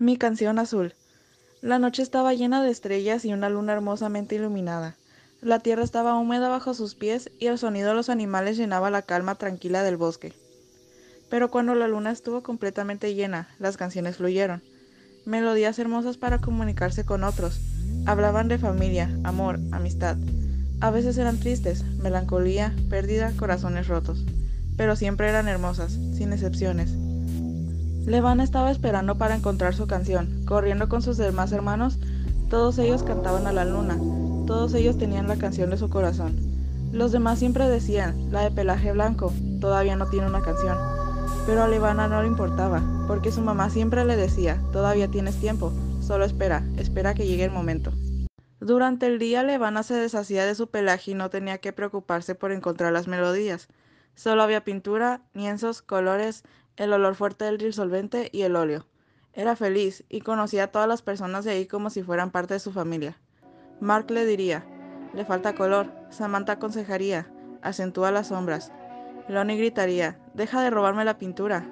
Mi canción azul. La noche estaba llena de estrellas y una luna hermosamente iluminada. La tierra estaba húmeda bajo sus pies y el sonido de los animales llenaba la calma tranquila del bosque. Pero cuando la luna estuvo completamente llena, las canciones fluyeron. Melodías hermosas para comunicarse con otros. Hablaban de familia, amor, amistad. A veces eran tristes, melancolía, pérdida, corazones rotos. Pero siempre eran hermosas, sin excepciones. Levana estaba esperando para encontrar su canción. Corriendo con sus demás hermanos, todos ellos cantaban a la luna. Todos ellos tenían la canción de su corazón. Los demás siempre decían, la de pelaje blanco, todavía no tiene una canción. Pero a Levana no le importaba, porque su mamá siempre le decía, todavía tienes tiempo, solo espera, espera que llegue el momento. Durante el día Levana se deshacía de su pelaje y no tenía que preocuparse por encontrar las melodías. Solo había pintura, lienzos, colores, el olor fuerte del disolvente y el óleo. Era feliz y conocía a todas las personas de ahí como si fueran parte de su familia. Mark le diría, le falta color. Samantha aconsejaría, acentúa las sombras. Lonnie gritaría, deja de robarme la pintura.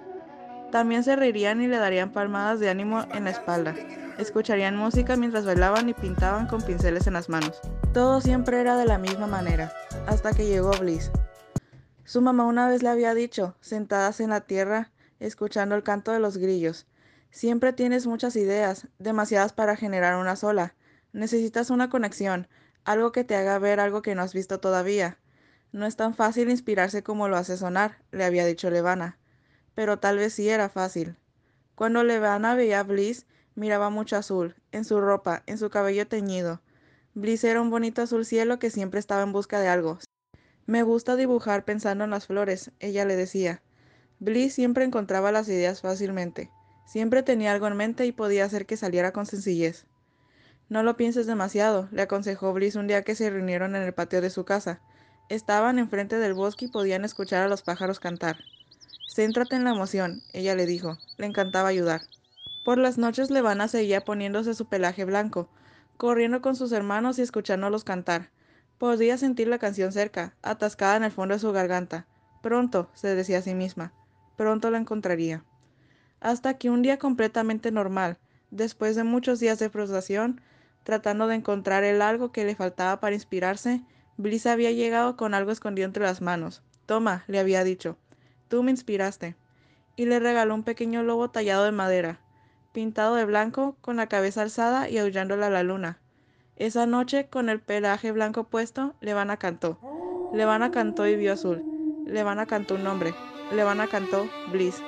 También se reirían y le darían palmadas de ánimo en la espalda. Escucharían música mientras bailaban y pintaban con pinceles en las manos. Todo siempre era de la misma manera, hasta que llegó Bliss. Su mamá una vez le había dicho, sentadas en la tierra, escuchando el canto de los grillos. Siempre tienes muchas ideas, demasiadas para generar una sola. Necesitas una conexión, algo que te haga ver algo que no has visto todavía. No es tan fácil inspirarse como lo hace sonar, le había dicho Levana. Pero tal vez sí era fácil. Cuando Levana veía a Bliss, miraba mucho azul, en su ropa, en su cabello teñido. Bliss era un bonito azul cielo que siempre estaba en busca de algo. Me gusta dibujar pensando en las flores, ella le decía. Bliss siempre encontraba las ideas fácilmente. Siempre tenía algo en mente y podía hacer que saliera con sencillez. No lo pienses demasiado, le aconsejó Bliss un día que se reunieron en el patio de su casa. Estaban enfrente del bosque y podían escuchar a los pájaros cantar. Céntrate en la emoción, ella le dijo. Le encantaba ayudar. Por las noches Levana seguía poniéndose su pelaje blanco, corriendo con sus hermanos y escuchándolos cantar. Podía sentir la canción cerca, atascada en el fondo de su garganta. Pronto, se decía a sí misma pronto la encontraría. Hasta que un día completamente normal, después de muchos días de frustración, tratando de encontrar el algo que le faltaba para inspirarse, Bliss había llegado con algo escondido entre las manos. Toma, le había dicho, tú me inspiraste. Y le regaló un pequeño lobo tallado de madera, pintado de blanco, con la cabeza alzada y aullándole a la luna. Esa noche, con el pelaje blanco puesto, Levana cantó. Levana cantó y vio azul. Levana cantó un nombre, Levana cantó Bliss.